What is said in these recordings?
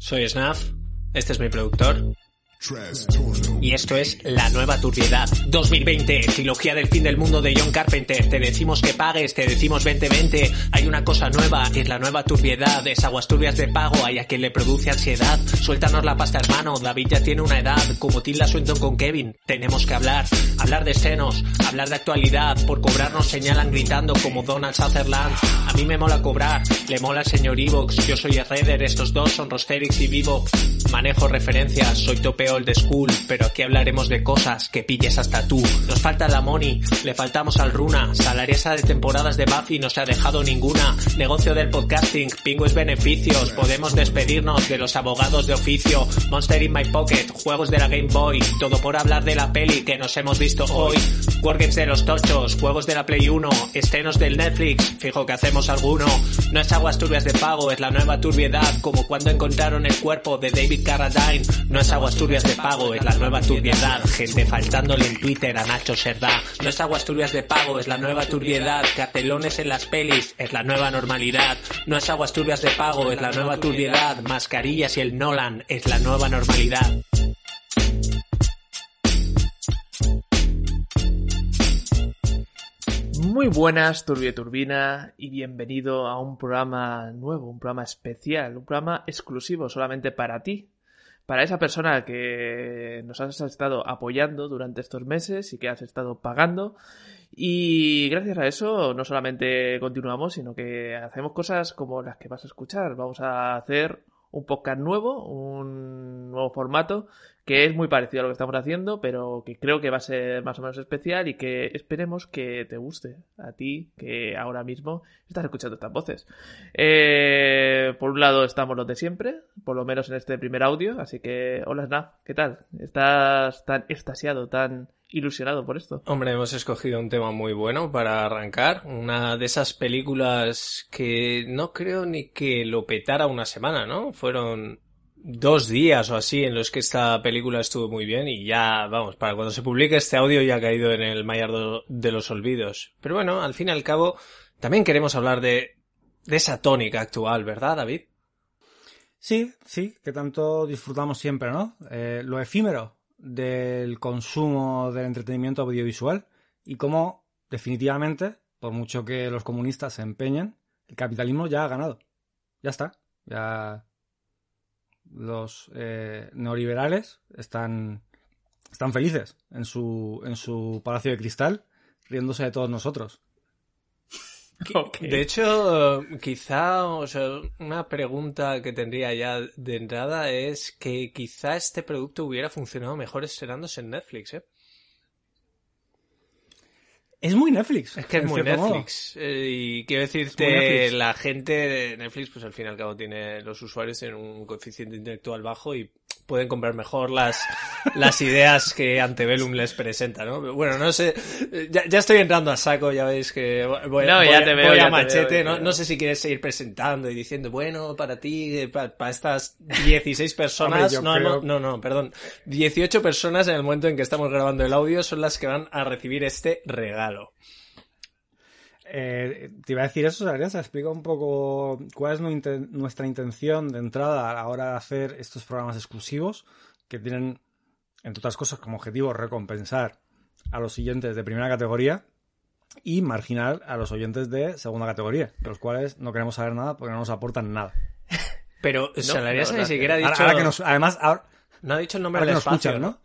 Soy Snaf, este es mi productor. Y esto es La Nueva Turbiedad 2020, trilogía del fin del mundo de John Carpenter. Te decimos que pagues, te decimos 2020. Hay una cosa nueva, es la nueva turbiedad. Es aguas turbias de pago, hay a quien le produce ansiedad. Suéltanos la pasta hermano, David ya tiene una edad. Como Tilda Swinton con Kevin, tenemos que hablar. Hablar de senos, hablar de actualidad. Por cobrarnos señalan gritando como Donald Sutherland. A mí me mola cobrar, le mola el señor Evox. Yo soy Redder, estos dos son Rosterix y Vivo. Manejo referencias, soy topeo de school, pero aquí hablaremos de cosas que pilles hasta tú. Nos falta la money, le faltamos al Runa, salariesa de temporadas de Buffy no se ha dejado ninguna, negocio del podcasting, pingües beneficios, podemos despedirnos de los abogados de oficio, Monster in my pocket, juegos de la Game Boy, todo por hablar de la peli que nos hemos visto hoy, Wargames de los tochos, juegos de la Play 1, estrenos del Netflix, fijo que hacemos alguno, no es aguas turbias de pago, es la nueva turbiedad, como cuando encontraron el cuerpo de David Carradine, no es aguas turbias de pago, es la nueva turbiedad. Gente faltándole en Twitter a Nacho Serdá. No es aguas turbias de pago, es la nueva turbiedad. Cartelones en las pelis, es la nueva normalidad. No es aguas turbias de pago, es la nueva turbiedad. Mascarillas y el Nolan, es la nueva normalidad. Muy buenas, Turbie Turbina, y bienvenido a un programa nuevo, un programa especial, un programa exclusivo solamente para ti, para esa persona que nos has estado apoyando durante estos meses y que has estado pagando. Y gracias a eso no solamente continuamos, sino que hacemos cosas como las que vas a escuchar. Vamos a hacer un podcast nuevo, un nuevo formato que es muy parecido a lo que estamos haciendo, pero que creo que va a ser más o menos especial y que esperemos que te guste a ti, que ahora mismo estás escuchando estas voces. Eh, por un lado estamos los de siempre, por lo menos en este primer audio, así que hola Snap, ¿qué tal? ¿Estás tan extasiado, tan ilusionado por esto? Hombre, hemos escogido un tema muy bueno para arrancar, una de esas películas que no creo ni que lo petara una semana, ¿no? Fueron dos días o así en los que esta película estuvo muy bien y ya, vamos, para cuando se publique este audio ya ha caído en el mayardo de los olvidos. Pero bueno, al fin y al cabo, también queremos hablar de, de esa tónica actual, ¿verdad, David? Sí, sí, que tanto disfrutamos siempre, ¿no? Eh, lo efímero del consumo del entretenimiento audiovisual y cómo, definitivamente, por mucho que los comunistas se empeñen, el capitalismo ya ha ganado. Ya está. Ya los eh, neoliberales están, están felices en su, en su palacio de cristal, riéndose de todos nosotros. Okay. De hecho, quizá, o sea, una pregunta que tendría ya de entrada es que quizá este producto hubiera funcionado mejor estrenándose en Netflix, ¿eh? Es muy Netflix. Es que es muy Netflix. Eh, y quiero decirte, la gente de Netflix, pues al fin y al cabo tiene, los usuarios tienen un coeficiente intelectual bajo y pueden comprar mejor las, las ideas que Antebellum les presenta, ¿no? Bueno, no sé, ya, ya estoy entrando a saco, ya veis que voy, no, voy, ya te veo, voy ya a te machete, veo, no, no sé si quieres seguir presentando y diciendo, bueno, para ti, para, para estas 16 personas, Hombre, no, creo- no, no, no, perdón, 18 personas en el momento en que estamos grabando el audio son las que van a recibir este regalo. Eh, te iba a decir eso, Arias, explica un poco cuál es nuestra intención de entrada a la hora de hacer estos programas exclusivos que tienen, entre otras cosas, como objetivo recompensar a los oyentes de primera categoría y marginar a los oyentes de segunda categoría, de los cuales no queremos saber nada porque no nos aportan nada. Pero Salarias la ni siquiera ha dicho, ahora que nos, además, ahora, no ha dicho el nombre del espacio, escuchan, ¿no?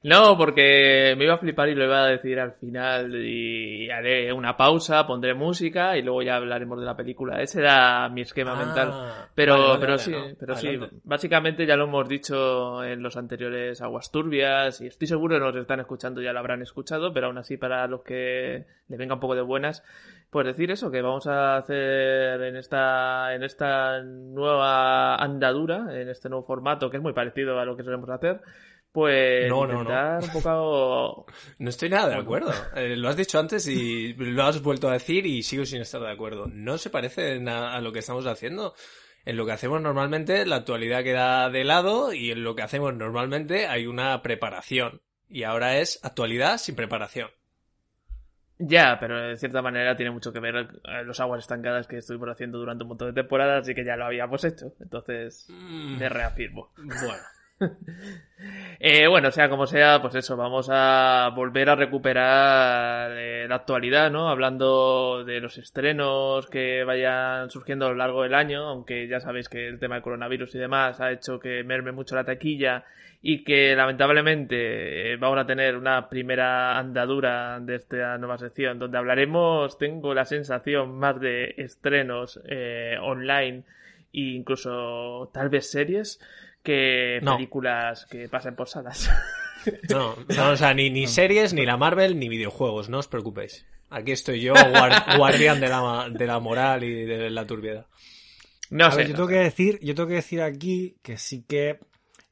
No, porque me iba a flipar y lo iba a decir al final y haré una pausa, pondré música y luego ya hablaremos de la película. Ese era mi esquema Ah, mental. Pero, vale, vale, pero vale, sí, no. pero sí. Básicamente ya lo hemos dicho en los anteriores Aguas Turbias y estoy seguro que nos están escuchando, ya lo habrán escuchado, pero aún así para los que le venga un poco de buenas, pues decir eso, que vamos a hacer en esta, en esta nueva andadura, en este nuevo formato que es muy parecido a lo que solemos hacer, pues No, no, no. un poco No estoy nada de acuerdo. Eh, lo has dicho antes y lo has vuelto a decir y sigo sin estar de acuerdo. No se parece na- a lo que estamos haciendo. En lo que hacemos normalmente la actualidad queda de lado y en lo que hacemos normalmente hay una preparación. Y ahora es actualidad sin preparación. Ya, pero de cierta manera tiene mucho que ver eh, los aguas estancadas que estuvimos haciendo durante un montón de temporadas, así que ya lo habíamos hecho. Entonces, Mm. me reafirmo. Bueno. Eh, bueno, sea como sea, pues eso, vamos a volver a recuperar eh, la actualidad, ¿no? Hablando de los estrenos que vayan surgiendo a lo largo del año, aunque ya sabéis que el tema del coronavirus y demás ha hecho que merme mucho la taquilla y que lamentablemente eh, vamos a tener una primera andadura de esta nueva sección donde hablaremos, tengo la sensación, más de estrenos online e incluso tal vez series que No. películas que pasen por salas. No, no, o sea, ni, ni series, ni la Marvel, ni videojuegos, no os preocupéis. Aquí estoy yo, guar- guardián de la, de la moral y de la turbiedad. No A sé. ver, yo tengo que decir, yo tengo que decir aquí que sí que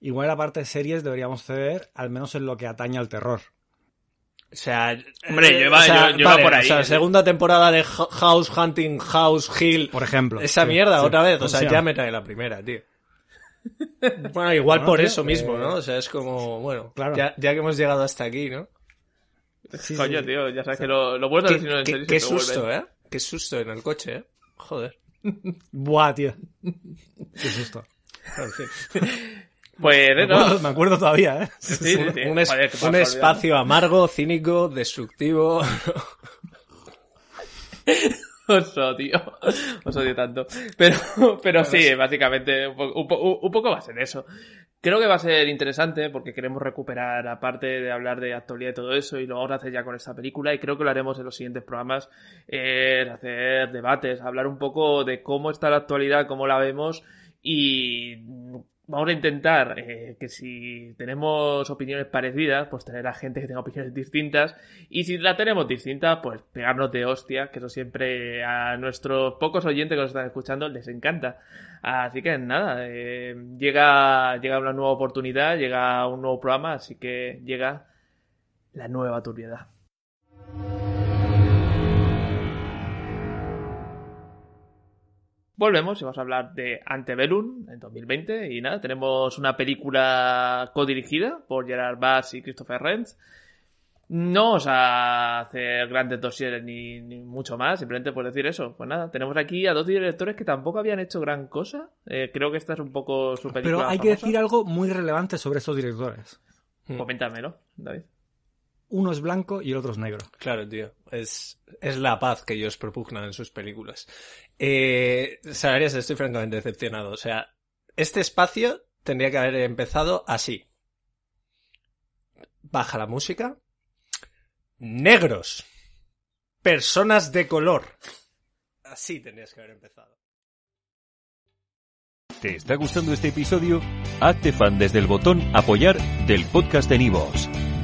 igual la parte de series deberíamos ceder, al menos en lo que atañe al terror. O sea, Hombre, eh, yo iba- o sea, yo- yo iba vale, por ahí, O sea, ¿eh? segunda temporada de House Hunting, House Hill. Por ejemplo. Esa Sí, mierda, sí. otra vez. O ¿Cómo sea, se ya llama? me trae la primera, tío. Bueno, igual Bueno, por tío, eso mismo, eh, ¿no? O sea, es como, bueno, Claro. ya, ya que hemos llegado hasta aquí, ¿no? Sí, Coño, sí. tío, ya sabes que lo, lo bueno Qué, es si no en qué- qué susto, vuelve. ¿eh? Qué susto en el coche, ¿eh? Joder. Buah, tío. Qué susto. En fin. Pues Me eso. acuerdo, me acuerdo todavía, ¿eh? Sí, sí, un, sí. un es- Joder, que un espacio amargo, cínico, destructivo. Os odio. Os odio tanto. Pero, pero sí, básicamente, un, po- un po- un poco va a ser eso. Creo que va a ser interesante porque queremos recuperar, aparte de hablar de actualidad y todo eso, y lo vamos a hacer ya con esta película, y creo que lo haremos en los siguientes programas, es hacer debates, hablar un poco de cómo está la actualidad, cómo la vemos, y vamos a intentar eh, que si tenemos opiniones parecidas, pues tener a gente que tenga opiniones distintas, y si la tenemos distinta, pues pegarnos de hostia, que eso siempre a nuestros pocos oyentes que nos están escuchando les encanta. Así que nada, eh, llega, llega una nueva oportunidad, llega un nuevo programa, así que llega la nueva turbiedad. Volvemos y vamos a hablar de Antebellum en 2020 y nada, tenemos una película codirigida por Gerard Bass y Christopher Renz. No os a hacer grandes dosieres ni, ni mucho más, simplemente por decir eso. Pues nada, tenemos aquí a dos directores que tampoco habían hecho gran cosa. Eh, creo que esta es un poco su película. Pero hay que decir algo muy relevante sobre estos directores. Coméntamelo, David. Uno es blanco y el otro es negro. Claro, tío. Es, es la paz que ellos propugnan en sus películas. Eh, Salarias, estoy francamente decepcionado. O sea, este espacio tendría que haber empezado así. Baja la música. Negros. Personas de color. Así tendrías que haber empezado. ¿Te está gustando este episodio? Hazte fan desde el botón Apoyar del podcast de Nivos.